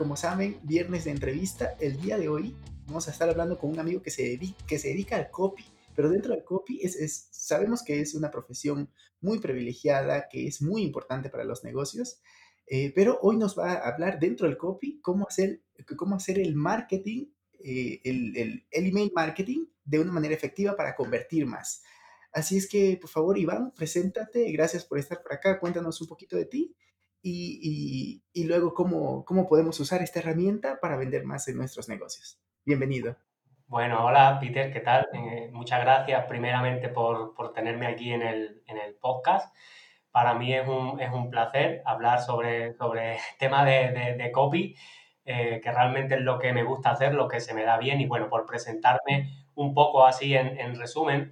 como saben, viernes de entrevista. El día de hoy vamos a estar hablando con un amigo que se dedica, que se dedica al copy, pero dentro del copy es, sabemos que es una profesión muy privilegiada, que es muy importante para los negocios, eh, pero hoy nos va a hablar dentro del copy cómo hacer, cómo hacer el marketing, eh, el, el, el email marketing de una manera efectiva para convertir más. Así es que, por favor, Iván, preséntate. Gracias por estar por acá. Cuéntanos un poquito de ti y, luego cómo, cómo podemos usar esta herramienta para vender más en nuestros negocios. Bienvenido. Bueno, hola Peter, ¿qué tal? Eh, muchas gracias primeramente por, por tenerme aquí en el, en el, podcast. Para mí es un, es un placer hablar sobre, sobre el tema de, de, copy, eh, que realmente es lo que me gusta hacer, lo que se me da bien y bueno, por presentarme un poco así en, en resumen,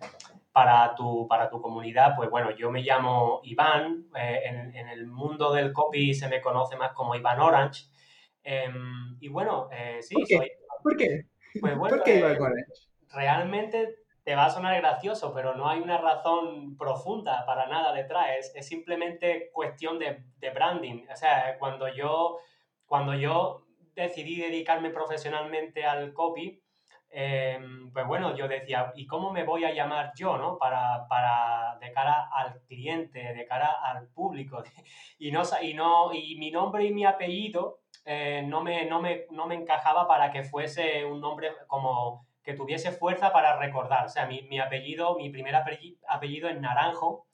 para tu, para tu comunidad, pues bueno, yo me llamo Iván, eh, en, el mundo del copy se me conoce más como Iván Orange. Em, y bueno, eh, sí, ¿Por qué? soy... ¿Por qué? Pues bueno, ¿Por qué Iván eh, Orange? Realmente te va a sonar gracioso, pero no hay una razón profunda para nada detrás, es, es simplemente cuestión de, de, branding. O sea, cuando yo, cuando yo decidí dedicarme profesionalmente al copy, Em, pues bueno, yo decía, ¿y cómo me voy a llamar yo, no? Para, para de cara al cliente, de cara al público. y, no, y, no, y mi nombre y mi apellido eh, no, me, no, me, no me encajaba para que fuese un nombre como que tuviese fuerza para recordar. O sea, mi, mi apellido, mi primer apellido es Naranjo.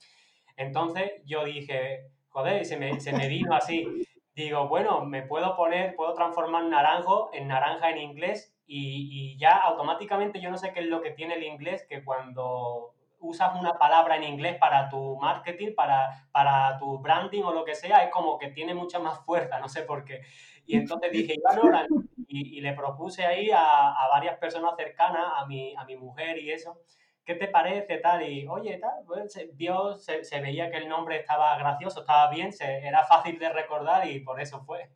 Entonces yo dije, joder, se me, se me vino así. Digo, bueno, me puedo poner, puedo transformar naranjo en naranja en inglés y, ya automáticamente yo no sé qué es lo que tiene el inglés, que cuando usas una palabra en inglés para tu marketing, para, para tu branding o lo que sea, es como que tiene mucha más fuerza, no sé por qué. Y entonces dije, y, y le propuse ahí a, a, varias personas cercanas, a mi, a mi mujer y eso, ¿qué te parece tal? Y oye, tal, pues, se, vio, se, se, veía que el nombre estaba gracioso, estaba bien, se, era fácil de recordar y por eso fue.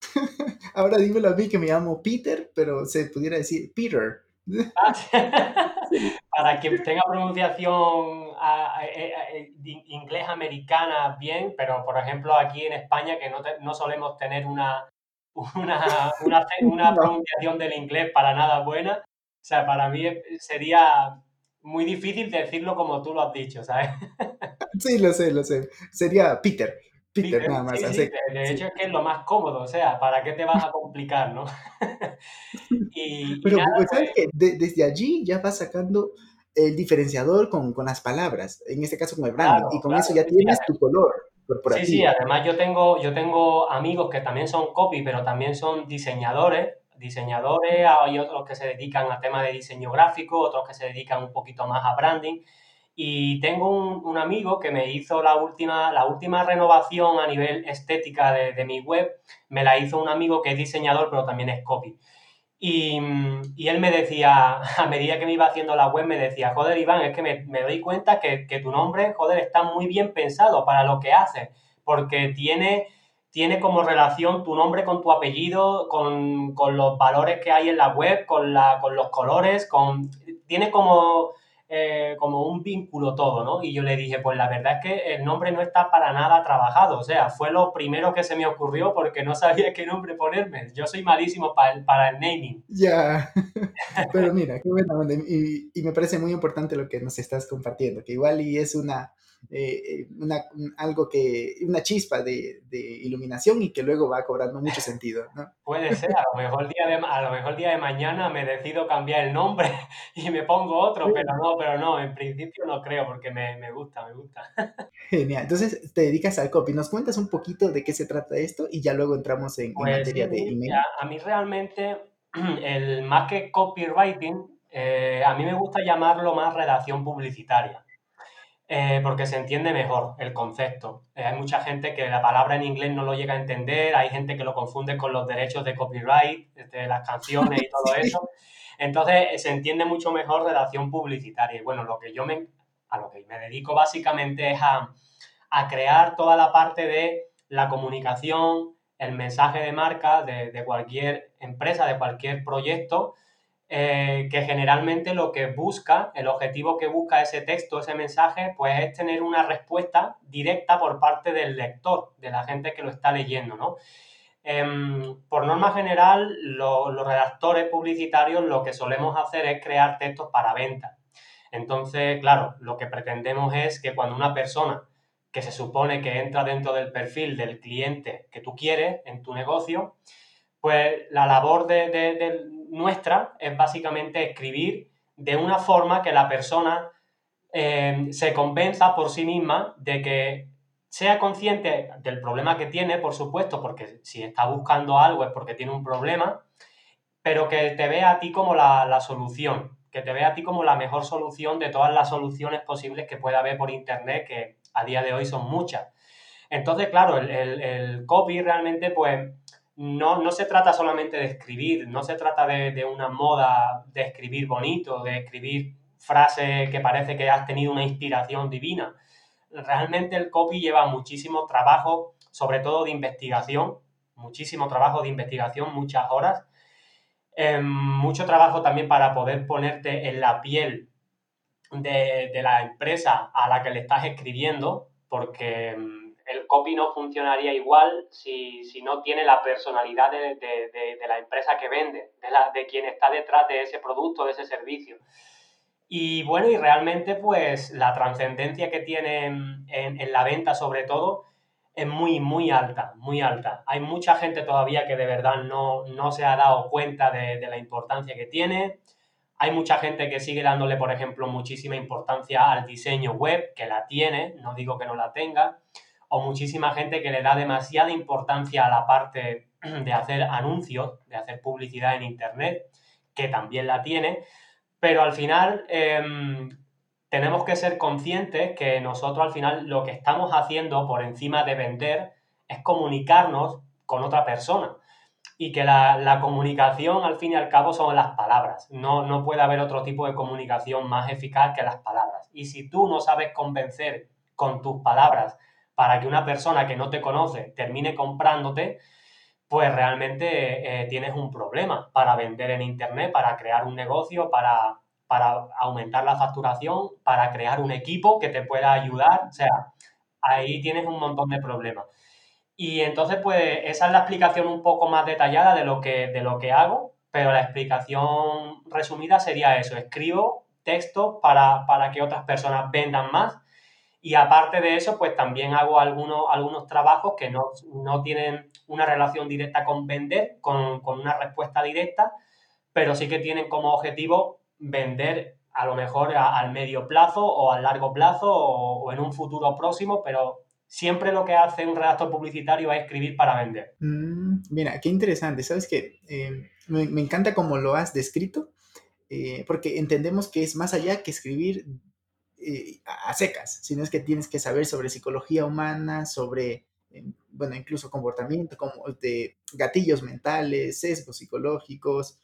Ahora dímelo a mí que me llamo Peter, pero se pudiera decir Peter. Ah, para quien tenga pronunciación inglés americana bien, pero por ejemplo aquí en España que no, no solemos tener una, una, una, una pronunciación del inglés para nada buena, o sea, para mí sería muy difícil decirlo como tú lo has dicho, ¿sabes? Sí, lo sé, lo sé. Sería Peter. Peter, nada más. Sí, de hecho es que es lo más cómodo, o sea, ¿para qué te vas a complicar, no? y, Pero, nada, pues, ¿sabes pues que desde allí ya vas sacando el diferenciador con, con, las palabras, en este caso con el branding, y con eso ya tienes tu color corporativo. Sí, sí, además yo tengo, yo tengo amigos que también son copy, pero también son diseñadores, diseñadores, hay otros que se dedican a temas de diseño gráfico, otros que se dedican un poquito más a branding, y tengo un, un, amigo que me hizo la última, la última renovación a nivel estética de, de, mi web, me la hizo un amigo que es diseñador, pero también es copy. Y, y, él me decía, a medida que me iba haciendo la web, me decía, joder, Iván, es que me, doy cuenta que, que, tu nombre, joder, está muy bien pensado para lo que haces, porque tiene, tiene como relación tu nombre con tu apellido, con, con los valores que hay en la web, con, la, con los colores, con, tiene como eh, como un vínculo todo, ¿no? Y yo le dije, pues la verdad es que el nombre no está para nada trabajado, o sea, fue lo primero que se me ocurrió porque no sabía qué nombre ponerme. Yo soy malísimo para el, naming. Ya, pero mira, qué bueno, y, y me parece muy importante lo que nos estás compartiendo, que igual y es una eh, una, algo que, una chispa de, de, iluminación y que luego va cobrando mucho sentido, ¿no? Puede ser, a lo mejor día de, a lo mejor día de mañana me decido cambiar el nombre y me pongo otro, pero no, pero no, en principio no creo porque me, me gusta, me gusta. Genial, entonces te dedicas al copy, ¿nos cuentas un poquito de qué se trata esto y ya luego entramos en, pues, en materia de email? A, mí realmente, el, más que copywriting, eh, a mí me gusta llamarlo más redacción publicitaria. Eh, porque se entiende mejor el concepto. Eh, hay mucha gente que la palabra en inglés no lo llega a entender, hay gente que lo confunde con los derechos de copyright, de las canciones y todo eso. Entonces eh, se entiende mucho mejor relación publicitaria. Y bueno, lo que yo me, a lo que me dedico básicamente es a, a crear toda la parte de la comunicación, el mensaje de marca de, de cualquier empresa, de cualquier proyecto, eh, que generalmente lo que busca, el objetivo que busca ese texto, ese mensaje, pues es tener una respuesta directa por parte del lector, de la gente que lo está leyendo, ¿no? Em, por norma general, los redactores publicitarios lo que solemos hacer es crear textos para venta. Entonces, claro, lo que pretendemos es que cuando una persona que se supone que entra dentro del perfil del cliente que tú quieres en tu negocio, pues la labor de, nuestra es básicamente escribir de una forma que la persona eh, se convenza por sí misma de que sea consciente del problema que tiene, por supuesto, porque si está buscando algo es porque tiene un problema, pero que te vea a ti como la, solución, que te vea a ti como la mejor solución de todas las soluciones posibles que pueda haber por Internet, que a día de hoy son muchas. Entonces, claro, el, el copy realmente, pues, no, no se trata solamente de escribir, no se trata de, una moda de escribir bonito, de escribir frases que parece que has tenido una inspiración divina. Realmente el copy lleva muchísimo trabajo, sobre todo de investigación, muchísimo trabajo de investigación, muchas horas, em, mucho trabajo también para poder ponerte en la piel de, de la empresa a la que le estás escribiendo, porque em, el copy no funcionaría igual si, no tiene la personalidad de, la empresa que vende, de, la, de quien está detrás de ese producto, de ese servicio. Y bueno, y realmente pues la trascendencia que tiene en, la venta sobre todo es muy, muy alta, muy alta. Hay mucha gente todavía que de verdad no, no se ha dado cuenta de, de la importancia que tiene. Hay mucha gente que sigue dándole, por ejemplo, muchísima importancia al diseño web, que la tiene, no digo que no la tenga o muchísima gente que le da demasiada importancia a la parte de hacer anuncios, de hacer publicidad en Internet, que también la tiene, pero al final em, tenemos que ser conscientes que nosotros al final lo que estamos haciendo por encima de vender es comunicarnos con otra persona y que la, comunicación al fin y al cabo son las palabras. No, no puede haber otro tipo de comunicación más eficaz que las palabras. Y si tú no sabes convencer con tus palabras para que una persona que no te conoce termine comprándote, pues realmente eh, tienes un problema para vender en Internet, para crear un negocio, para, para aumentar la facturación, para crear un equipo que te pueda ayudar. O sea, ahí tienes un montón de problemas. Y entonces, pues esa es la explicación un poco más detallada de lo que, de lo que hago, pero la explicación resumida sería eso. Escribo texto para, para que otras personas vendan más y aparte de eso, pues también hago algunos, algunos trabajos que no, tienen una relación directa con vender, con, una respuesta directa, pero sí que tienen como objetivo vender a lo mejor al medio plazo o al largo plazo o, en un futuro próximo, pero siempre lo que hace un redactor publicitario es escribir para vender. Mm, mira, qué interesante. Sabes que eh, me, encanta cómo lo has descrito, eh, porque entendemos que es más allá que escribir eh, a secas, sino es que tienes que saber sobre psicología humana, sobre, eh, bueno, incluso comportamiento, como de gatillos mentales, sesgos psicológicos,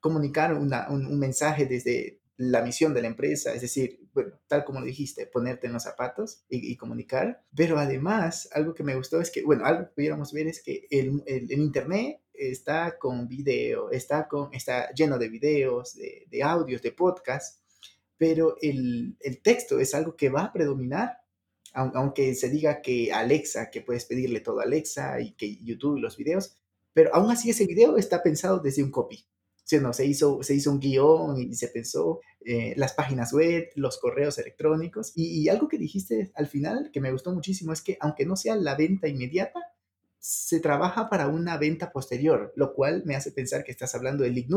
comunicar un, mensaje desde la misión de la empresa, es decir, bueno, tal como dijiste, ponerte en los zapatos y, comunicar, pero además algo que me gustó es que, bueno, algo que pudiéramos ver es que el, el, Internet está con video, está, con, está lleno de videos, de, de audios, de podcasts, pero el, texto es algo que va a predominar, aunque se diga que Alexa, que puedes pedirle todo a Alexa y que YouTube y los videos, pero aún así ese video está pensado desde un copy. no, se, hizo, se hizo un guion y se pensó eh, las páginas web, los correos electrónicos. Y, algo que dijiste al final que me gustó muchísimo es que aunque no sea la venta inmediata, se trabaja para una venta posterior, lo cual me hace pensar que estás hablando del lead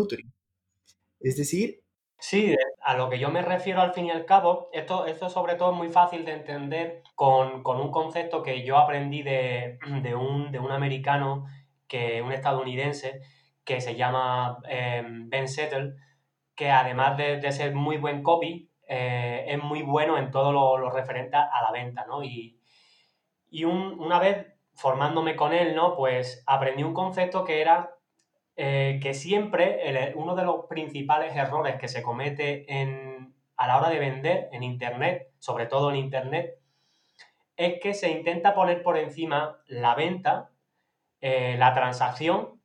Es decir, Sí, a lo que yo me refiero al fin y al cabo, esto, esto sobre todo es muy fácil de entender con, un concepto que yo aprendí de, un, americano, que, un estadounidense, que se llama em, Ben Settle, que además de, ser muy buen copy, eh, es muy bueno en todo lo, referente a la venta, ¿no? Y, una vez formándome con él, ¿no? Pues aprendí un concepto que era eh, que siempre uno de los principales errores que se comete en, a la hora de vender en Internet, sobre todo en Internet, es que se intenta poner por encima la venta, eh, la transacción,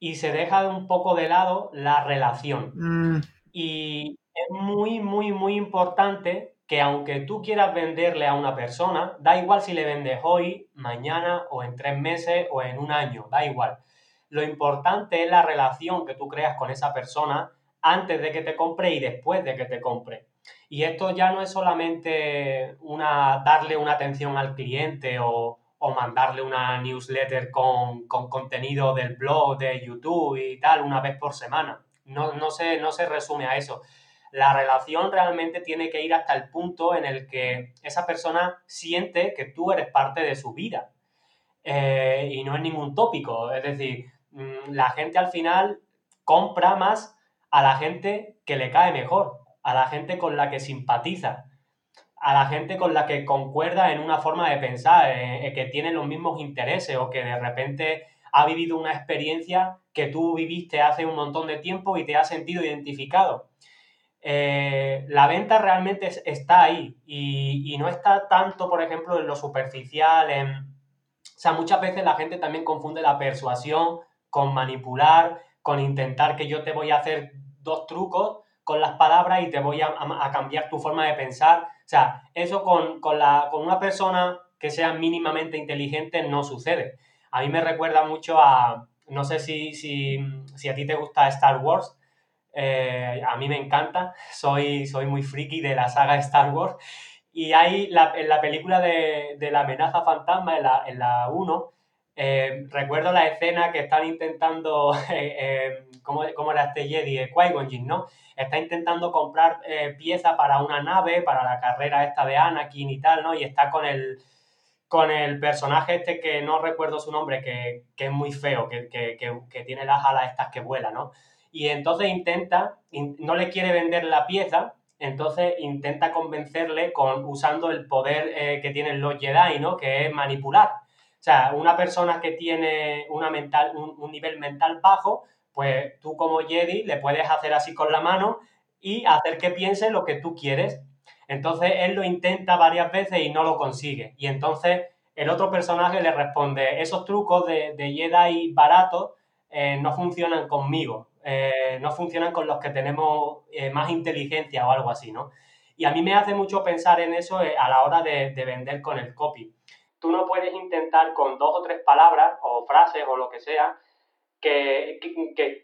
y se deja un poco de lado la relación. Mm. Y es muy, muy, muy importante que aunque tú quieras venderle a una persona, da igual si le vendes hoy, mañana o en tres meses o en un año, da igual. Lo importante es la relación que tú creas con esa persona antes de que te compre y después de que te compre. Y esto ya no es solamente una, darle una atención al cliente o, mandarle una newsletter con, contenido del blog, de YouTube y tal, una vez por semana. No, no, se, no se resume a eso. La relación realmente tiene que ir hasta el punto en el que esa persona siente que tú eres parte de su vida. Eh, y no es ningún tópico. Es decir, la gente al final compra más a la gente que le cae mejor a la gente con la que simpatiza, a la gente con la que concuerda en una forma de pensar, eh, eh, que tiene los mismos intereses o que de repente ha vivido una experiencia que tú viviste hace un montón de tiempo y te has sentido identificado. Eh, la venta realmente está ahí y, no está tanto, por ejemplo, en lo superficial. O sea, muchas veces la gente también confunde la persuasión con manipular, con intentar que yo te voy a hacer dos trucos con las palabras y te voy a, cambiar tu forma de pensar. O sea, eso con, la, con una persona que sea mínimamente inteligente no sucede. A mí me recuerda mucho a, no sé si, si, a ti te gusta Star Wars, eh, a mí me encanta, soy, soy muy friki de la saga Star Wars. Y hay la, en la película de, la amenaza fantasma, en la, en la 1, eh, recuerdo la escena que están intentando, eh, ¿cómo, era este Jedi? Qui-Gon ¿no? está intentando comprar eh, pieza para una nave, para la carrera esta de Anakin y tal, ¿no? Y está con el, con el personaje este que no recuerdo su nombre, que, es muy feo, que, tiene las alas estas que vuelan, ¿no? Y entonces intenta, no le quiere vender la pieza, entonces intenta convencerle con usando el poder eh, que tienen los Jedi, ¿no? Que es manipular. O sea, una persona que tiene una mental, un nivel mental bajo pues tú como Jedi le puedes hacer así con la mano y hacer que piense lo que tú quieres. Entonces él lo intenta varias veces y no lo consigue. Y entonces el otro personaje le responde, esos trucos de, de Jedi baratos eh, no funcionan conmigo, eh, no funcionan con los que tenemos eh, más inteligencia o algo así, ¿no? Y a mí me hace mucho pensar en eso a la hora de, de vender con el copy. Tú no puedes intentar con dos o tres palabras o frases o lo que sea, que,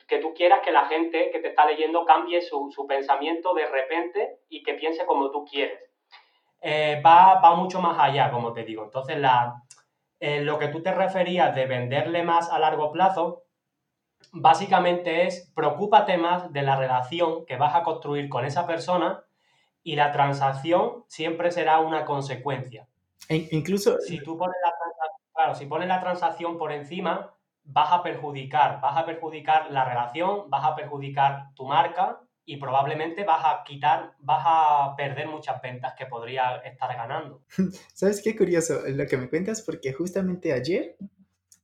que, tú quieras que la gente que te está leyendo cambie su, pensamiento de repente y que piense como tú quieres. Eh, va, va, mucho más allá, como te digo. Entonces, la, eh, lo que tú te referías de venderle más a largo plazo, básicamente es preocúpate más de la relación que vas a construir con esa persona y la transacción siempre será una consecuencia. E incluso... Si tú pones la, claro, si pones la transacción por encima, vas a perjudicar, vas a perjudicar la relación, vas a perjudicar tu marca y probablemente vas a quitar, vas a perder muchas ventas que podría estar ganando. ¿Sabes qué curioso lo que me cuentas? Porque justamente ayer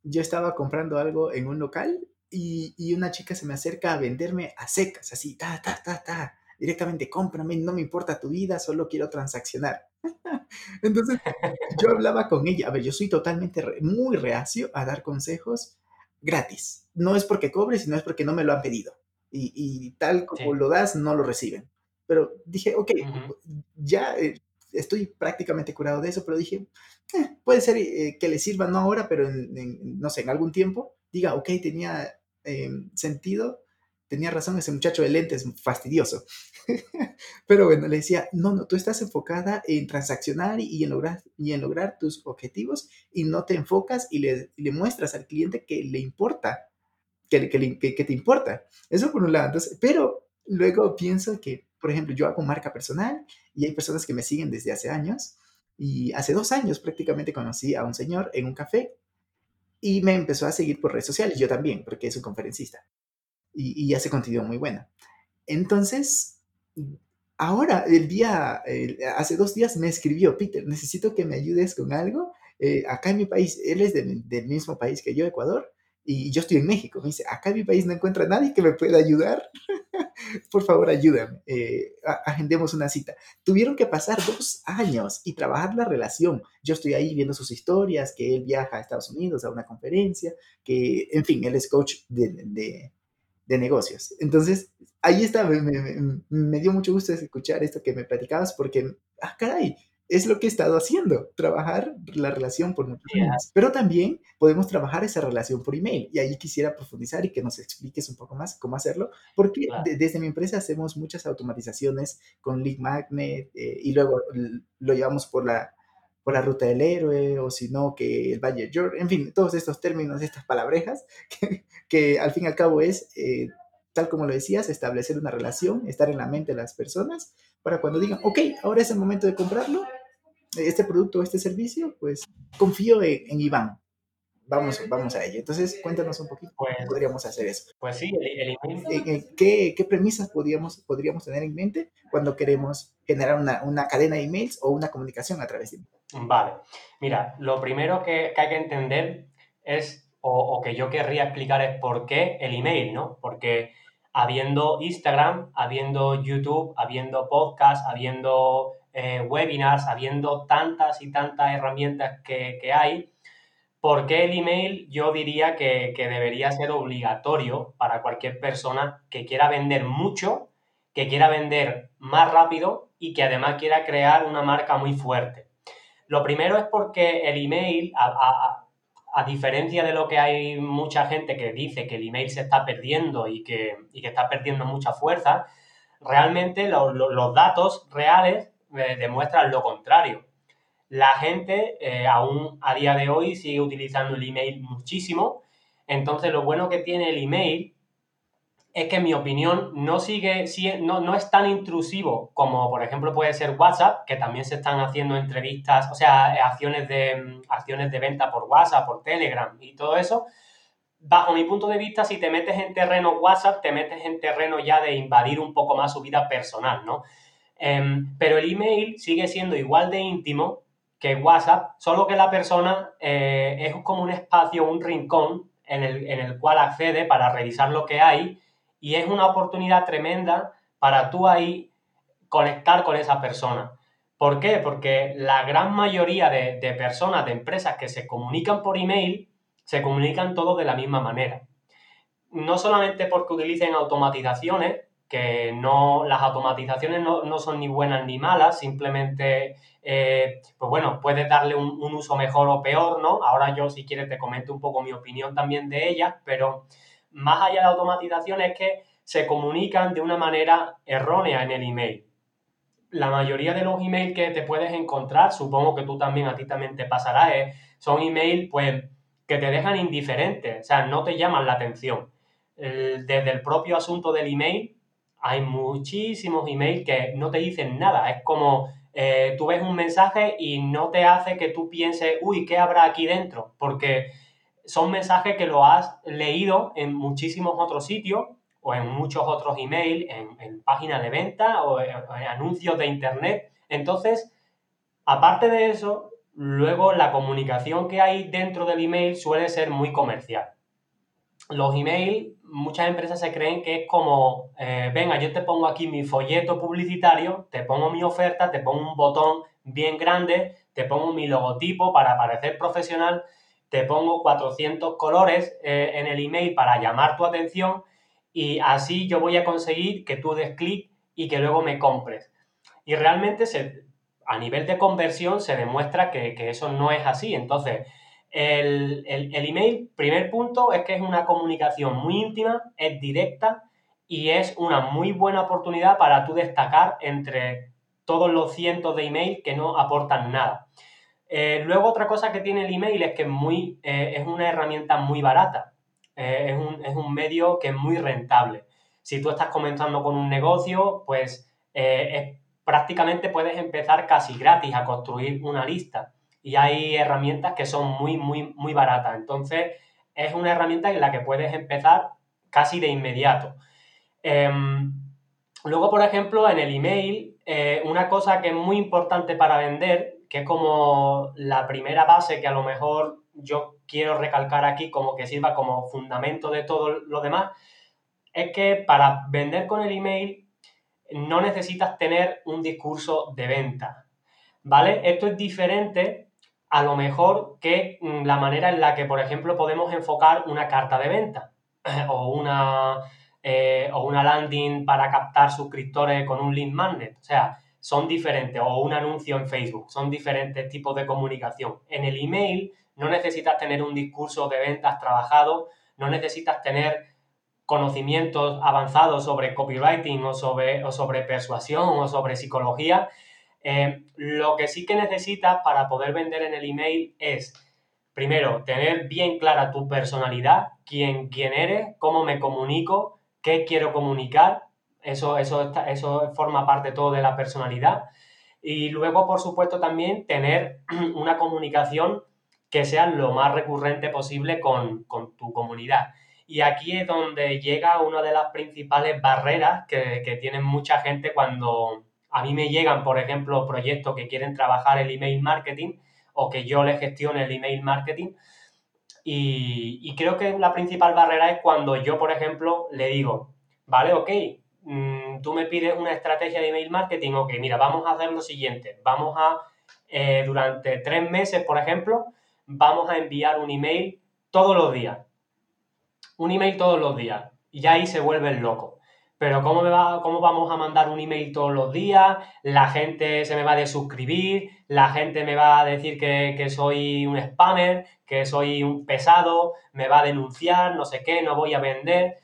yo estaba comprando algo en un local y, y una chica se me acerca a venderme a secas, así, ta, ta, ta, ta, directamente cómprame, no me importa tu vida, solo quiero transaccionar. Entonces yo hablaba con ella, a ver, yo soy totalmente muy reacio a dar consejos gratis. No es porque cobre, sino es porque no me lo han pedido. Y, tal como lo das, no lo reciben. Pero dije, ok, ya eh, estoy prácticamente curado de eso, pero dije, eh, puede ser eh, que le sirva no ahora, pero en, no sé, en algún tiempo, diga, ok, tenía em, sentido tenía razón ese muchacho de lentes, fastidioso. Pero bueno, le decía, no, no, tú estás enfocada en transaccionar y en lograr, y en lograr tus objetivos y no te enfocas y le, le muestras al cliente que le importa, que, que, que, te importa. Eso por un lado. Pero luego pienso que, por ejemplo, yo hago marca personal y hay personas que me siguen desde hace años y hace dos años prácticamente conocí a un señor en un café y me empezó a seguir por redes sociales, yo también, porque es un conferencista y, hace contenido muy bueno. Entonces, ahora, el día, hace dos días me escribió, Peter, necesito que me ayudes con algo. Eh, acá en mi país, él es del mismo país que yo, Ecuador, y yo estoy en México. Me dice, acá en mi país no encuentra nadie que me pueda ayudar. Por favor, ayúdame. Eh, agendemos una cita. Tuvieron que pasar dos años y trabajar la relación. Yo estoy ahí viendo sus historias, que él viaja a Estados Unidos a una conferencia, que, en fin, él es coach de, de, de negocios. Entonces, ahí está, me, me, me, dio mucho gusto escuchar esto que me platicabas porque, ah, caray, es lo que he estado haciendo, trabajar la relación por muchos años. Pero también podemos trabajar esa relación por email. Y ahí quisiera profundizar y que nos expliques un poco más cómo hacerlo, porque desde mi empresa hacemos muchas automatizaciones con Lead Magnet eh, y luego lo llevamos por la, la ruta del héroe o si no, que el Valle George, en fin, todos estos términos, estas palabrejas, que, que al fin y al cabo es... Eh, tal como lo decías, establecer una relación, estar en la mente de las personas, para cuando digan, ok, ahora es el momento de comprarlo, este producto, este servicio, pues confío en, Iván. Vamos, vamos a ello. Entonces, cuéntanos un poquito cómo pues podríamos hacer eso. Pues sí, el, email. ¿Qué, ¿Qué, premisas podríamos, podríamos tener en mente cuando queremos generar una, una cadena de emails o una comunicación a través de email? Vale. Mira, lo primero que, que hay que entender es, o, o, que yo querría explicar es por qué el email, ¿no? Porque habiendo Instagram, habiendo YouTube, habiendo podcast, habiendo eh, webinars, habiendo tantas y tantas herramientas que, hay, ¿por qué el email yo diría que, debería ser obligatorio para cualquier persona que quiera vender mucho, que quiera vender más rápido y que además quiera crear una marca muy fuerte? Lo primero es porque el email, a, diferencia de lo que hay mucha gente que dice que el email se está perdiendo y que, está perdiendo mucha fuerza, realmente los datos reales demuestran lo contrario. La gente eh, aún a día de hoy sigue utilizando el email muchísimo. Entonces, lo bueno que tiene el email es que, en mi opinión, no, sigue, no, no es tan intrusivo como, por ejemplo, puede ser WhatsApp, que también se están haciendo entrevistas, o sea, acciones de, acciones de venta por WhatsApp, por Telegram y todo eso. Bajo mi punto de vista, si te metes en terreno WhatsApp, te metes en terreno ya de invadir un poco más su vida personal, ¿no? Em, pero el email sigue siendo igual de íntimo que WhatsApp, solo que la persona eh, es como un espacio, un rincón en el, cual accede para revisar lo que hay y es una oportunidad tremenda para tú ahí conectar con esa persona. ¿Por qué? Porque la gran mayoría de, de personas, de empresas que se comunican por email, se comunican todos de la misma manera. No solamente porque utilicen automatizaciones, que no, las automatizaciones no, son ni buenas ni malas, simplemente, eh, pues bueno, puedes darle un, uso mejor o peor, ¿no? Ahora yo, si quieres, te comento un poco mi opinión también de ellas, pero más allá de automatizaciones es que se comunican de una manera errónea en el email. La mayoría de los emails que te puedes encontrar, supongo que tú también, a ti también te pasará, son emails, pues, que te dejan indiferente, o sea, no te llaman la atención. desde el propio asunto del email, hay muchísimos emails que no te dicen nada. Es como eh, tú ves un mensaje y no te hace que tú pienses, uy, ¿qué habrá aquí dentro? Porque son mensajes que lo has leído en muchísimos otros sitios o en muchos otros emails, en, páginas de venta o en, en anuncios de internet. Entonces, aparte de eso, luego la comunicación que hay dentro del email suele ser muy comercial. Los emails muchas empresas se creen que es como, eh, venga, yo te pongo aquí mi folleto publicitario, te pongo mi oferta, te pongo un botón bien grande, te pongo mi logotipo para parecer profesional, te pongo 400 colores eh, en el email para llamar tu atención y así yo voy a conseguir que tú des clic y que luego me compres. Y realmente a nivel de conversión se demuestra que, que eso no es así. Entonces, el, email, primer punto, es que es una comunicación muy íntima, es directa y es una muy buena oportunidad para tú destacar entre todos los cientos de email que no aportan nada. Eh, luego otra cosa que tiene el email es que es, muy, eh, es una herramienta muy barata, eh, es, un, medio que es muy rentable. Si tú estás comenzando con un negocio, pues prácticamente puedes empezar casi gratis a construir una lista y hay herramientas que son muy, muy, muy baratas. Entonces, es una herramienta en la que puedes empezar casi de inmediato. Em, luego, por ejemplo, en el email, eh, una cosa que es muy importante para vender, que es como la primera base que a lo mejor yo quiero recalcar aquí como que sirva como fundamento de todo lo demás, es que para vender con el email no necesitas tener un discurso de venta, ¿vale? Esto es diferente a lo mejor que mm, la manera en la que, por ejemplo, podemos enfocar una carta de venta o una, eh, o landing para captar suscriptores con un lead magnet. O sea, son diferentes, o un anuncio en Facebook, son diferentes tipos de comunicación. En el email no necesitas tener un discurso de ventas trabajado, no necesitas tener conocimientos avanzados sobre copywriting o sobre, o sobre persuasión o sobre psicología. Eh, lo que sí que necesitas para poder vender en el email es, primero, tener bien clara tu personalidad, quién, quién eres, cómo me comunico, qué quiero comunicar. Eso, eso, eso forma parte todo de la personalidad. Y luego, por supuesto, también tener una comunicación que sea lo más recurrente posible con, tu comunidad. Y aquí es donde llega una de las principales barreras que, que tienen mucha gente cuando a mí me llegan, por ejemplo, proyectos que quieren trabajar el email marketing o que yo les gestione el email marketing. Y, creo que la principal barrera es cuando yo, por ejemplo, le digo, vale, ok, mm, tú me pides una estrategia de email marketing, ok, mira, vamos a hacer lo siguiente, vamos a, eh, durante tres meses, por ejemplo, vamos a enviar un email todos los días. Un email todos los días. Y ahí se vuelve el loco. Pero ¿cómo, me va, ¿cómo vamos a mandar un email todos los días? La gente se me va a desuscribir, la gente me va a decir que, que soy un spammer, que soy un pesado, me va a denunciar, no sé qué, no voy a vender.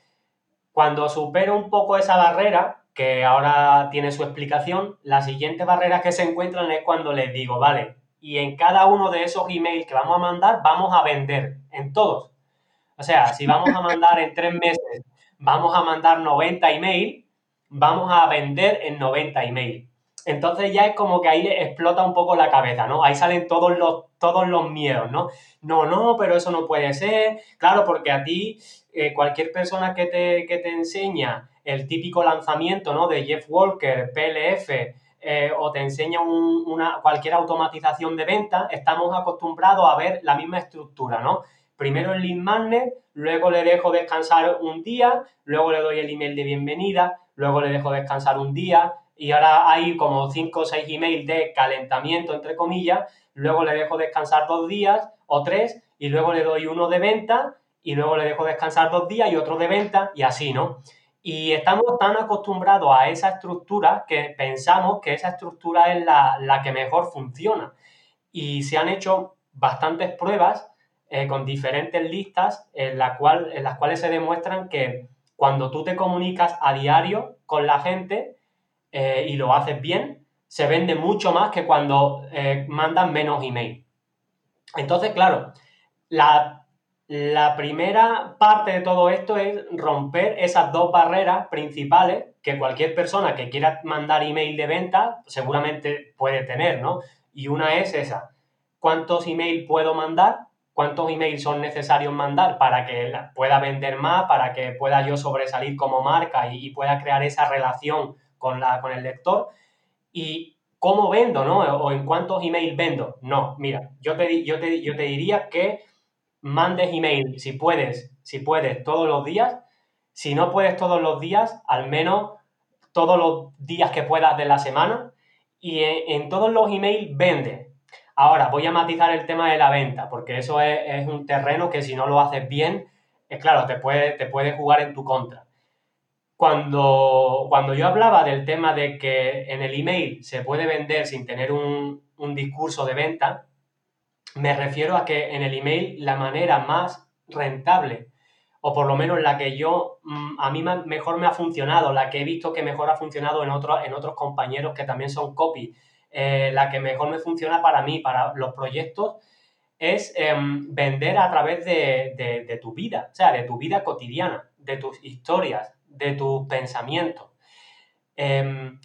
Cuando supero un poco esa barrera, que ahora tiene su explicación, la siguiente barrera que se encuentran es cuando les digo, vale, y en cada uno de esos emails que vamos a mandar vamos a vender, en todos. O sea, si vamos a mandar en tres meses, vamos a mandar 90 emails, vamos a vender en 90 emails. Entonces ya es como que ahí le explota un poco la cabeza, ¿no? Ahí salen todos los, todos los miedos, ¿no? No, no, pero eso no puede ser. Claro, porque a ti, eh, cualquier persona que te, que te enseña el típico lanzamiento, ¿no? De Jeff Walker, PLF, eh, o te enseña una, cualquier automatización de venta, estamos acostumbrados a ver la misma estructura, ¿no? Primero el lead magnet, luego le dejo descansar un día, luego le doy el email de bienvenida, luego le dejo descansar un día y ahora hay como 5 o 6 emails de calentamiento, entre comillas, luego le dejo descansar dos días o tres y luego le doy uno de venta y luego le dejo descansar dos días y otro de venta y así, ¿no? Y estamos tan acostumbrados a esa estructura que pensamos que esa estructura es la, que mejor funciona. Y se han hecho bastantes pruebas eh, con diferentes listas en, la cual, en las cuales se demuestran que cuando tú te comunicas a diario con la gente eh, y lo haces bien, se vende mucho más que cuando eh, mandan menos email. Entonces, claro, la la primera parte de todo esto es romper esas dos barreras principales que cualquier persona que quiera mandar email de venta seguramente puede tener, ¿no? Y una es esa. ¿Cuántos emails puedo mandar? ¿Cuántos emails son necesarios mandar para que pueda vender más, para que pueda yo sobresalir como marca y, pueda crear esa relación con, la, con el lector? Y cómo vendo, ¿no? O en cuántos emails vendo. No, mira, yo te, yo te, yo te diría que mandes email si puedes, si puedes todos los días. Si no puedes todos los días, al menos todos los días que puedas de la semana. Y en, todos los emails vende. Ahora, voy a matizar el tema de la venta, porque eso es, un terreno que si no lo haces bien, es claro, te puede, te puede jugar en tu contra. Cuando, cuando yo hablaba del tema de que en el email se puede vender sin tener un, un discurso de venta, me refiero a que en el email la manera más rentable, o por lo menos la que yo, mm, a mí mejor me ha funcionado, la que he visto que mejor ha funcionado en, otros en otros compañeros que también son copy, eh, la que mejor me funciona para mí, para los proyectos, es em, vender a través de, tu vida, o sea, de tu vida cotidiana, de tus historias, de tus pensamientos. Em,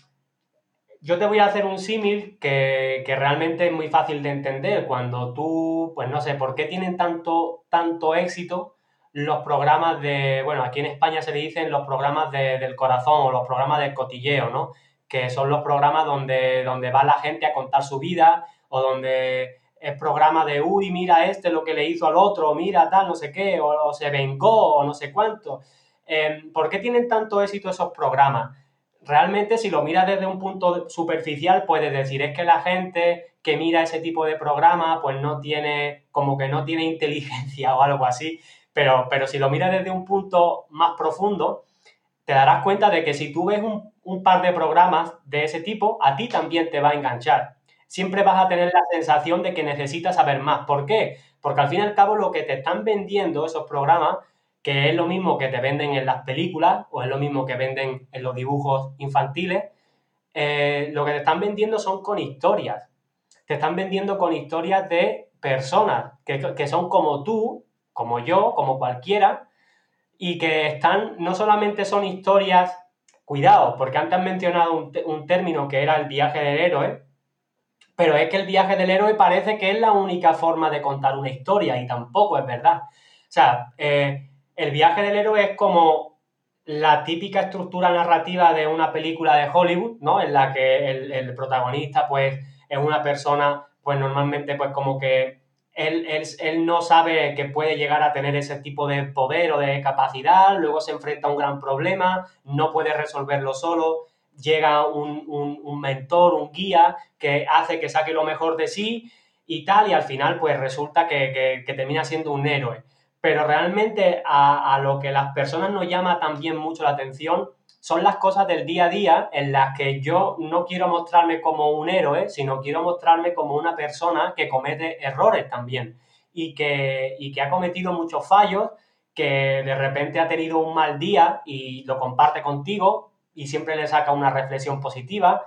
yo te voy a hacer un símil que, realmente es muy fácil de entender. Cuando tú, pues no sé, ¿por qué tienen tanto, tanto éxito los programas de, bueno, aquí en España se le dicen los programas del corazón o los programas del cotilleo, ¿no? Que son los programas donde, donde va la gente a contar su vida o donde es programa de, uy, mira este lo que le hizo al otro, mira tal, no sé qué, o, se vengó, o no sé cuánto. Em, ¿Por qué tienen tanto éxito esos programas? Realmente, si lo miras desde un punto superficial, puedes decir, es que la gente que mira ese tipo de programa, pues no tiene, como que no tiene inteligencia o algo así. Pero, pero si lo miras desde un punto más profundo, te darás cuenta de que si tú ves un, un par de programas de ese tipo, a ti también te va a enganchar. Siempre vas a tener la sensación de que necesitas saber más. ¿Por qué? Porque al fin y al cabo lo que te están vendiendo esos programas, que es lo mismo que te venden en las películas o es lo mismo que venden en los dibujos infantiles, eh, lo que te están vendiendo son con historias. Te están vendiendo con historias de personas que, que son como tú, como yo, como cualquiera, y que están, no solamente son historias, cuidado, porque antes han mencionado un, un, término que era el viaje del héroe, pero es que el viaje del héroe parece que es la única forma de contar una historia y tampoco es verdad. O sea, eh, el viaje del héroe es como la típica estructura narrativa de una película de Hollywood, ¿no? En la que el, el protagonista, pues, es una persona, pues, normalmente, pues, como que él, no sabe que puede llegar a tener ese tipo de poder o de capacidad, luego se enfrenta a un gran problema, no puede resolverlo solo, llega un, mentor, un guía que hace que saque lo mejor de sí y tal, y al final pues resulta que, termina siendo un héroe. Pero realmente a, a, lo que las personas nos llama también mucho la atención son las cosas del día a día en las que yo no quiero mostrarme como un héroe, sino quiero mostrarme como una persona que comete errores también y que, que ha cometido muchos fallos, que de repente ha tenido un mal día y lo comparte contigo y siempre le saca una reflexión positiva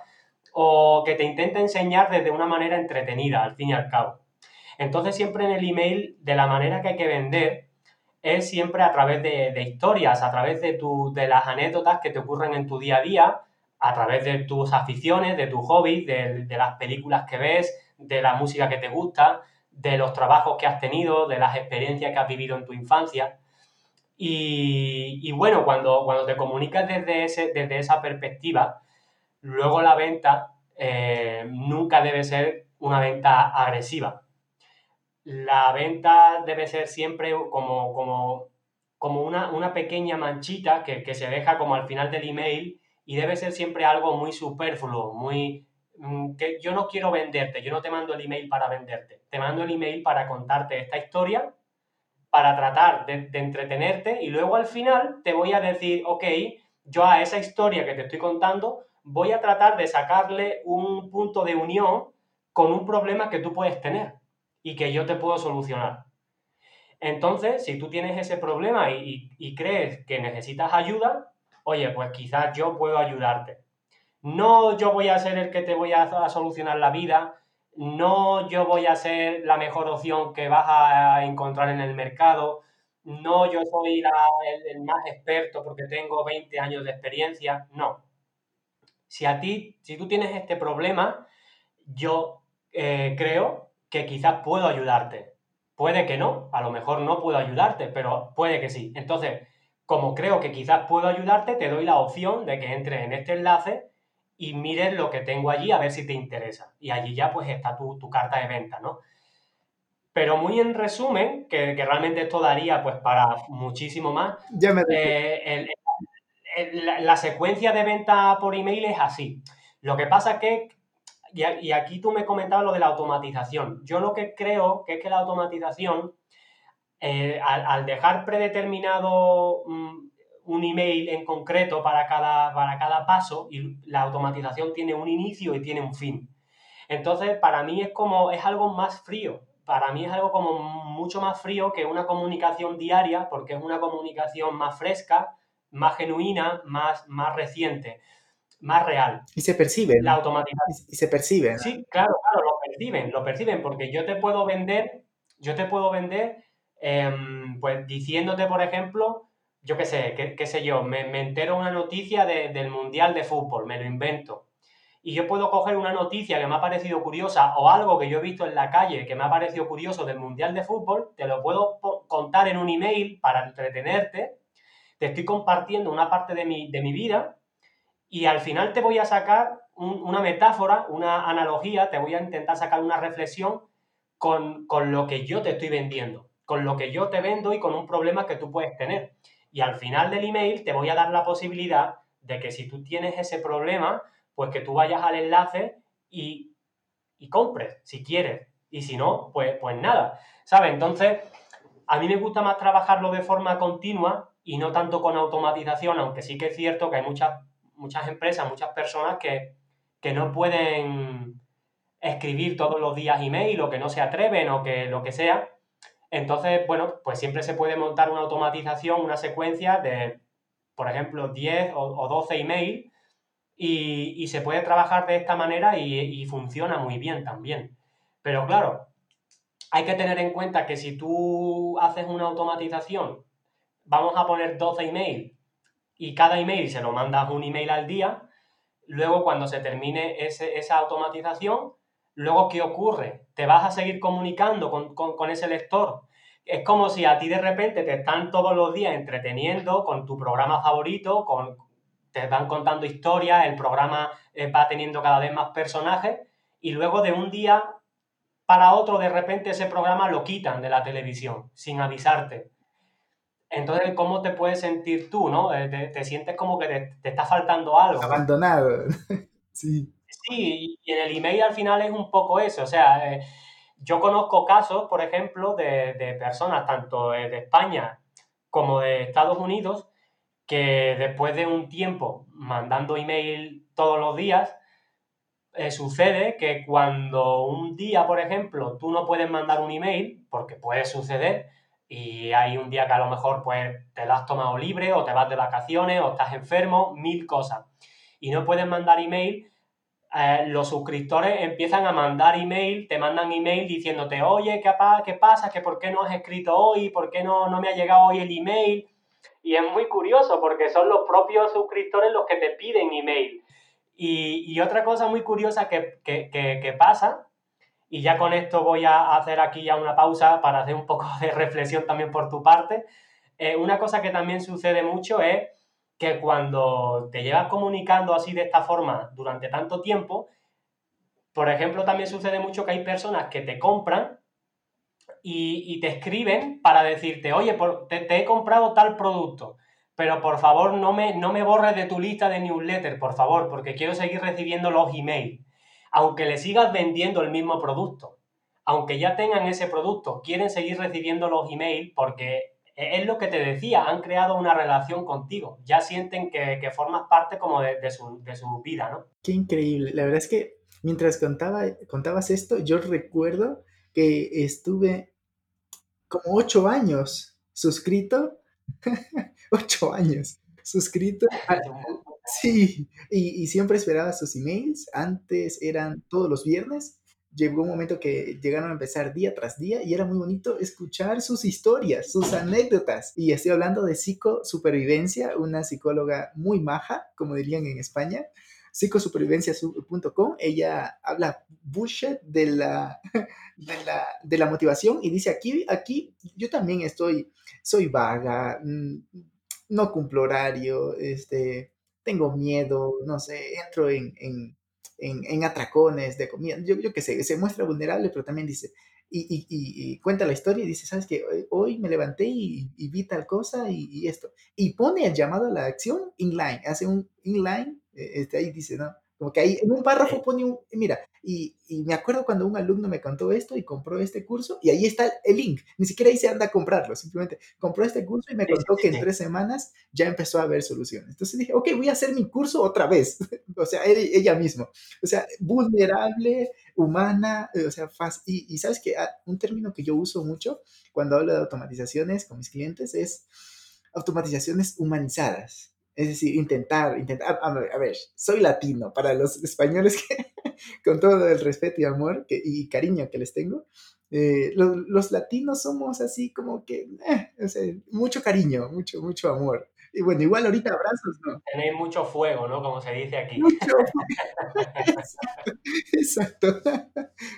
o que te intenta enseñar desde una manera entretenida, al fin y al cabo. Entonces siempre en el email, de la manera que hay que vender, es siempre a través de, historias, a través de, tu, de las anécdotas que te ocurren en tu día a día, a través de tus aficiones, de tus hobbies, de, las películas que ves, de la música que te gusta, de los trabajos que has tenido, de las experiencias que has vivido en tu infancia. Y, bueno, cuando, cuando te comunicas desde, ese, desde esa perspectiva, luego la venta eh, nunca debe ser una venta agresiva la venta debe ser siempre como, como, como una, pequeña manchita que, se deja como al final del email y debe ser siempre algo muy superfluo, muy... Mm, que yo no quiero venderte, yo no te mando el email para venderte, te mando el email para contarte esta historia, para tratar de, de entretenerte y luego al final te voy a decir, ok, yo a esa historia que te estoy contando voy a tratar de sacarle un punto de unión con un problema que tú puedes tener y que yo te puedo solucionar. Entonces, si tú tienes ese problema y, crees que necesitas ayuda, oye, pues quizás yo puedo ayudarte. No yo voy a ser el que te voy a, solucionar la vida, no yo voy a ser la mejor opción que vas a encontrar en el mercado, no yo soy el, más experto porque tengo 20 años de experiencia, no. Si a ti, si tú tienes este problema, yo eh, creo que quizás puedo ayudarte. Puede que no, a lo mejor no puedo ayudarte, pero puede que sí. Entonces, como creo que quizás puedo ayudarte, te doy la opción de que entres en este enlace y mires lo que tengo allí a ver si te interesa. Y allí ya pues está tu, carta de venta, ¿no? Pero muy en resumen, que, realmente esto daría pues para muchísimo más, ya me eh, la, secuencia de venta por email es así. Lo que pasa es que y, aquí tú me comentabas lo de la automatización. Yo lo que creo es que la automatización, eh, al, dejar predeterminado mm, un email en concreto para cada, para cada paso, y la automatización tiene un inicio y tiene un fin. Entonces, para mí es como, es algo más frío. Para mí es algo como mucho más frío que una comunicación diaria, porque es una comunicación más fresca, más genuina, más, más reciente más real. Y se percibe. La automatización. Y se percibe. Sí, claro, claro, lo perciben, lo perciben, porque yo te puedo vender, yo te puedo vender, em, pues diciéndote, por ejemplo, yo qué sé, qué, sé yo, me, me, entero una noticia del Mundial de Fútbol, me lo invento. Y yo puedo coger una noticia que me ha parecido curiosa o algo que yo he visto en la calle que me ha parecido curioso del Mundial de Fútbol, te lo puedo contar en un email para entretenerte, te estoy compartiendo una parte de mi, de mi vida y al final te voy a sacar una metáfora, una analogía, te voy a intentar sacar una reflexión con, con, lo que yo te estoy vendiendo, con lo que yo te vendo y con un problema que tú puedes tener. Y al final del email te voy a dar la posibilidad de que si tú tienes ese problema, pues que tú vayas al enlace y, y compres, si quieres. Y si no, pues, pues nada. ¿Sabes? Entonces, a mí me gusta más trabajarlo de forma continua y no tanto con automatización, aunque sí que es cierto que hay muchas, muchas empresas, muchas personas que, que no pueden escribir todos los días email o que no se atreven o que lo que sea. Entonces, bueno, pues siempre se puede montar una automatización, una secuencia de, por ejemplo, 10 o, 12 email y, se puede trabajar de esta manera y, y funciona muy bien también. Pero claro, hay que tener en cuenta que si tú haces una automatización, vamos a poner 12 email y cada email se lo mandas un email al día, luego cuando se termine esa automatización, luego ¿qué ocurre? Te vas a seguir comunicando con, ese lector. Es como si a ti de repente te están todos los días entreteniendo con tu programa favorito, con, te van contando historias, el programa eh, va teniendo cada vez más personajes y luego de un día para otro de repente ese programa lo quitan de la televisión sin avisarte. Entonces, ¿cómo te puedes sentir tú, no? Eh, te, sientes como que te, está faltando algo. Abandonado. sí. Sí, y en el email al final es un poco eso. O sea, eh, yo conozco casos, por ejemplo, de, personas tanto de España como de Estados Unidos que después de un tiempo mandando email todos los días, eh, sucede que cuando un día, por ejemplo, tú no puedes mandar un email, porque puede suceder, y hay un día que a lo mejor pues te lo has tomado libre o te vas de vacaciones o estás enfermo, mil cosas. Y no puedes mandar email, eh, los suscriptores empiezan a mandar email, te mandan email diciéndote, oye, ¿qué, qué pasa? ¿Que ¿Por qué no has escrito hoy? ¿Por qué no, no me ha llegado hoy el email? Y es muy curioso porque son los propios suscriptores los que te piden email. Y, otra cosa muy curiosa que, que, que pasa y ya con esto voy a hacer aquí ya una pausa para hacer un poco de reflexión también por tu parte. Eh, una cosa que también sucede mucho es que cuando te llevas comunicando así de esta forma durante tanto tiempo, por ejemplo, también sucede mucho que hay personas que te compran y, te escriben para decirte, oye, te, he comprado tal producto, pero por favor no me, no me borres de tu lista de newsletter, por favor, porque quiero seguir recibiendo los emails aunque le sigas vendiendo el mismo producto, aunque ya tengan ese producto, quieren seguir recibiendo los emails porque es lo que te decía, han creado una relación contigo, ya sienten que, formas parte como de, su, vida, ¿no? Qué increíble, la verdad es que mientras contaba, contabas esto, yo recuerdo que estuve como ocho años suscrito, ocho años suscrito Sí, y, siempre esperaba sus emails. Antes eran todos los viernes. Llegó un momento que llegaron a empezar día tras día y era muy bonito escuchar sus historias, sus anécdotas. Y estoy hablando de psicosupervivencia, una psicóloga muy maja, como dirían en España, psicosupervivencia.com. Ella habla bullshit de la, de la, de la motivación y dice aquí, aquí yo también estoy, soy vaga, mm, no cumplo horario, este, tengo miedo, no sé, entro en, en, en, atracones de comida, yo, yo qué sé, se muestra vulnerable, pero también dice, y, y, cuenta la historia y dice, ¿sabes qué? Hoy, me levanté y, vi tal cosa y, esto. Y pone el llamado a la acción inline, hace un inline, eh, este, ahí dice, ¿no? Como que ahí en un párrafo pone un, mira, y, y, me acuerdo cuando un alumno me contó esto y compró este curso y ahí está el link, ni siquiera ahí se anda a comprarlo, simplemente compró este curso y me contó que en tres semanas ya empezó a haber soluciones. Entonces dije, ok, voy a hacer mi curso otra vez, o sea, ella misma, o sea, vulnerable, humana, o sea, fácil. Y, y sabes que ah, un término que yo uso mucho cuando hablo de automatizaciones con mis clientes es automatizaciones humanizadas. Es decir, intentar, intentar, a ver, soy latino, para los españoles que, con todo el respeto y amor que, y cariño que les tengo, eh, los, latinos somos así como que, eh, mucho cariño, mucho, mucho amor. Y bueno, igual ahorita abrazos, ¿no? Tenéis mucho fuego, ¿no? Como se dice aquí. Mucho. exacto.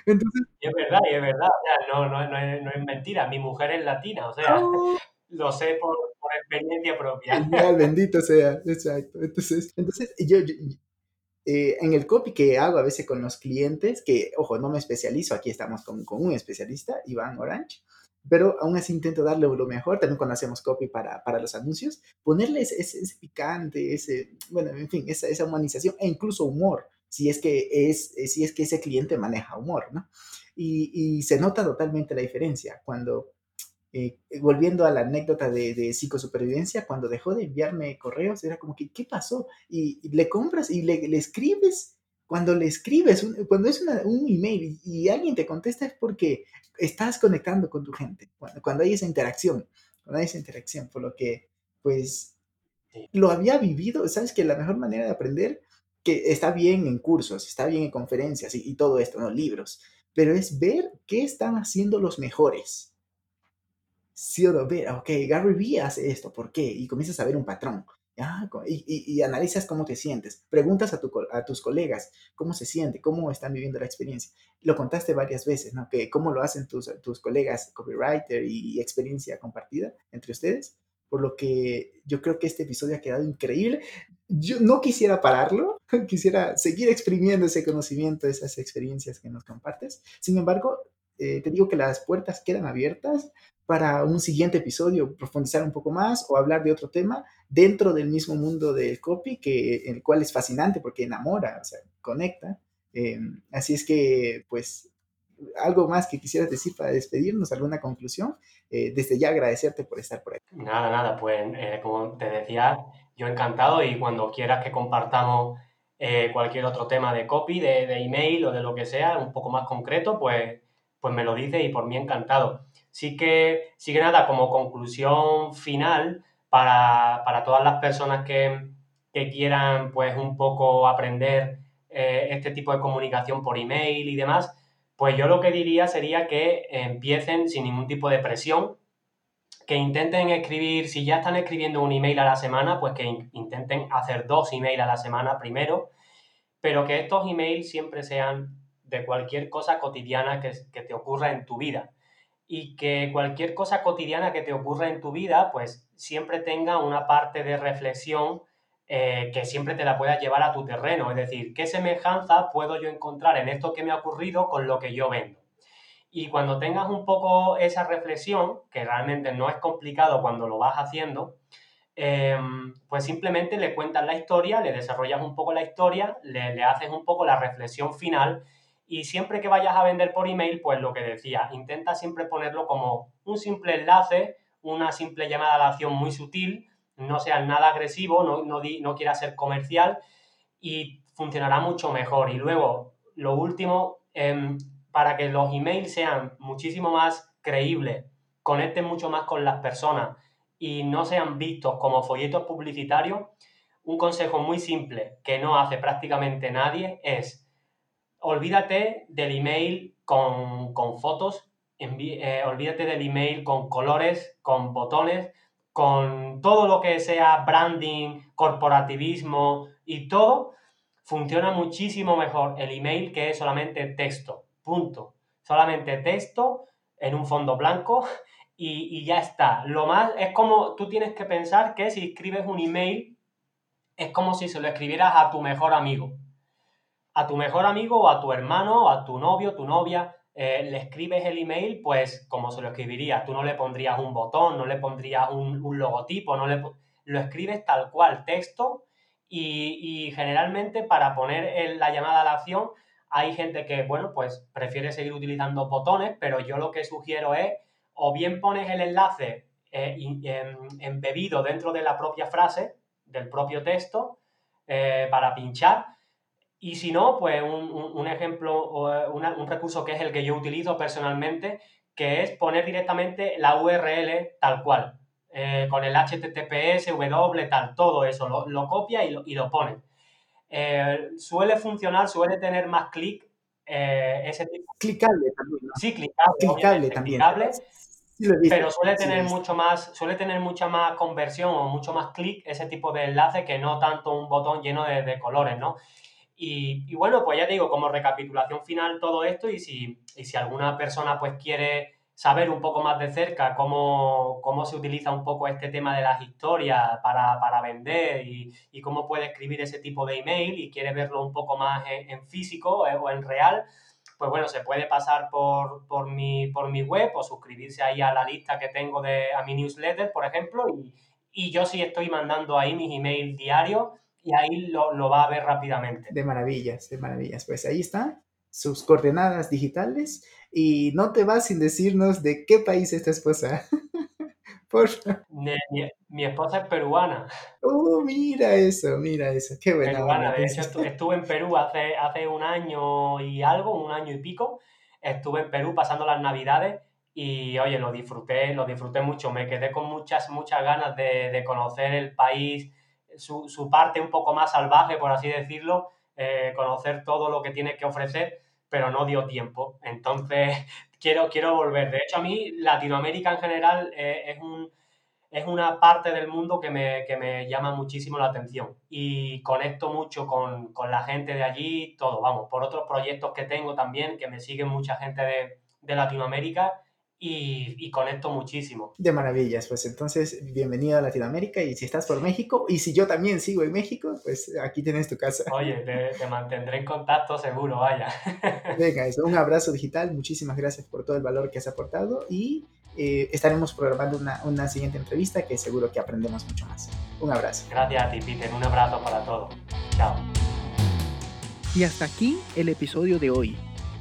Entonces, y es verdad, y es verdad. O sea, no, no, no, es, no, es, mentira. Mi mujer es latina, o sea, oh. Lo sé por, por, experiencia propia. Genial, bendito sea. Exacto. Entonces, entonces yo, yo eh, en el copy que hago a veces con los clientes, que, ojo, no me especializo, aquí estamos con, con un especialista, Iván Orange, pero aún así intento darle lo mejor, también cuando hacemos copy para, para los anuncios, ponerle ese, ese, picante, ese, bueno, en fin, esa, esa, humanización e incluso humor, si es que, es, si es que ese cliente maneja humor, ¿no? Y, y se nota totalmente la diferencia cuando eh, volviendo a la anécdota de, de, psicosupervivencia, cuando dejó de enviarme correos, era como que, ¿qué pasó? Y, le compras y le, le, escribes. Cuando le escribes, cuando es un email y, alguien te contesta es porque estás conectando con tu gente, cuando, cuando hay esa interacción, cuando hay esa interacción, por lo que, pues, lo había vivido, sabes que la mejor manera de aprender, que está bien en cursos, está bien en conferencias y, y todo esto, ¿no? Libros, pero es ver qué están haciendo los mejores sí o no, ve, ok, Gary Vee hace esto, ¿por qué? Y comienzas a ver un patrón. Y, y, analizas cómo te sientes, preguntas a, tu, a, tus colegas cómo se siente, cómo están viviendo la experiencia. Lo contaste varias veces, ¿no? Que cómo lo hacen tus, tus colegas copywriter y experiencia compartida entre ustedes. Por lo que yo creo que este episodio ha quedado increíble. Yo no quisiera pararlo, quisiera seguir exprimiendo ese conocimiento, esas experiencias que nos compartes. Sin embargo, eh, te digo que las puertas quedan abiertas para un siguiente episodio, profundizar un poco más o hablar de otro tema dentro del mismo mundo del copy, que, el cual es fascinante porque enamora, o sea, conecta. Em, así es que, pues, algo más que quisieras decir para despedirnos, alguna conclusión. Eh, desde ya agradecerte por estar por aquí. Nada, nada, pues eh, como te decía, yo encantado y cuando quieras que compartamos eh, cualquier otro tema de copy, de, de, email o de lo que sea, un poco más concreto, pues, pues me lo dices y por mí encantado. Sí que, sí que nada, como conclusión final para, todas las personas que, quieran pues un poco aprender eh, este tipo de comunicación por email y demás, pues yo lo que diría sería que empiecen sin ningún tipo de presión, que intenten escribir, si ya están escribiendo un email a la semana, pues que intenten hacer dos emails a la semana primero, pero que estos emails siempre sean de cualquier cosa cotidiana que, que te ocurra en tu vida y que cualquier cosa cotidiana que te ocurra en tu vida, pues siempre tenga una parte de reflexión eh, que siempre te la puedas llevar a tu terreno. Es decir, ¿qué semejanza puedo yo encontrar en esto que me ha ocurrido con lo que yo vendo? Y cuando tengas un poco esa reflexión, que realmente no es complicado cuando lo vas haciendo, em, pues simplemente le cuentas la historia, le desarrollas un poco la historia, le, le haces un poco la reflexión final y siempre que vayas a vender por email, pues lo que decía, intenta siempre ponerlo como un simple enlace, una simple llamada a la acción muy sutil, no seas nada agresivo, no, no, no quieras ser comercial y funcionará mucho mejor. Y luego, lo último, em, para que los emails sean muchísimo más creíbles, conecten mucho más con las personas y no sean vistos como folletos publicitarios, un consejo muy simple que no hace prácticamente nadie es olvídate del email con, fotos, eh, olvídate del email con colores, con botones, con todo lo que sea branding, corporativismo y todo, funciona muchísimo mejor el email que es solamente texto, punto. Solamente texto en un fondo blanco y, y, ya está. Lo más es como tú tienes que pensar que si escribes un email es como si se lo escribieras a tu mejor amigo a tu mejor amigo o a tu hermano o a tu novio, tu novia, eh, le escribes el email, pues como se lo escribirías. Tú no le pondrías un botón, no le pondrías un, logotipo, no le, lo escribes tal cual, texto, y, generalmente para poner la llamada a la acción hay gente que, bueno, pues prefiere seguir utilizando botones, pero yo lo que sugiero es, o bien pones el enlace eh, embebido dentro de la propia frase, del propio texto, eh, para pinchar, y si no, pues un, ejemplo o un recurso que es el que yo utilizo personalmente, que es poner directamente la URL tal cual, eh, con el HTTPS, W, tal, todo eso, lo, copia y lo, y lo pone. Eh, suele funcionar, suele tener más clic eh, ese tipo. Clicable también. Sí, clicable. Clicable también. pero suele tener mucho más, suele tener mucha más conversión o mucho más clic ese tipo de enlace que no tanto un botón lleno de, colores, ¿no? Y, bueno, pues ya digo, como recapitulación final todo esto y si, y si alguna persona pues quiere saber un poco más de cerca cómo, cómo se utiliza un poco este tema de las historias para, para vender y, y, cómo puede escribir ese tipo de email y quiere verlo un poco más en, físico eh, o en real, pues bueno, se puede pasar por, por, mi, por mi web o suscribirse ahí a la lista que tengo de a mi newsletter, por ejemplo, y, y yo sí estoy mandando ahí mis emails diarios y ahí lo, lo va a ver rápidamente. De maravillas, de maravillas. Pues ahí está sus coordenadas digitales y no te vas sin decirnos de qué país es tu esposa. Por Mi, esposa es peruana. Oh, mira eso, mira eso, qué buena. Peruana, de hecho estuve en Perú hace, hace un año y algo, un año y pico. Estuve en Perú pasando las navidades y oye, lo disfruté, lo disfruté mucho. Me quedé con muchas, muchas ganas de, de conocer el país, su, su, parte un poco más salvaje, por así decirlo, eh, conocer todo lo que tiene que ofrecer pero no dio tiempo. Entonces, quiero, quiero volver. De hecho, a mí Latinoamérica en general eh, es, un, es una parte del mundo que me, que me, llama muchísimo la atención y conecto mucho con, con, la gente de allí, todo, vamos, por otros proyectos que tengo también, que me siguen mucha gente de, de Latinoamérica y, y, conecto muchísimo. De maravillas, pues entonces bienvenido a Latinoamérica y si estás por México y si yo también sigo en México, pues aquí tienes tu casa. Oye, te, mantendré en contacto seguro, vaya. Venga, eso, un abrazo digital, muchísimas gracias por todo el valor que has aportado y eh, estaremos programando una, una siguiente entrevista que seguro que aprendemos mucho más. Un abrazo. Gracias a ti, Peter, un abrazo para todos. Chao. Y hasta aquí el episodio de hoy.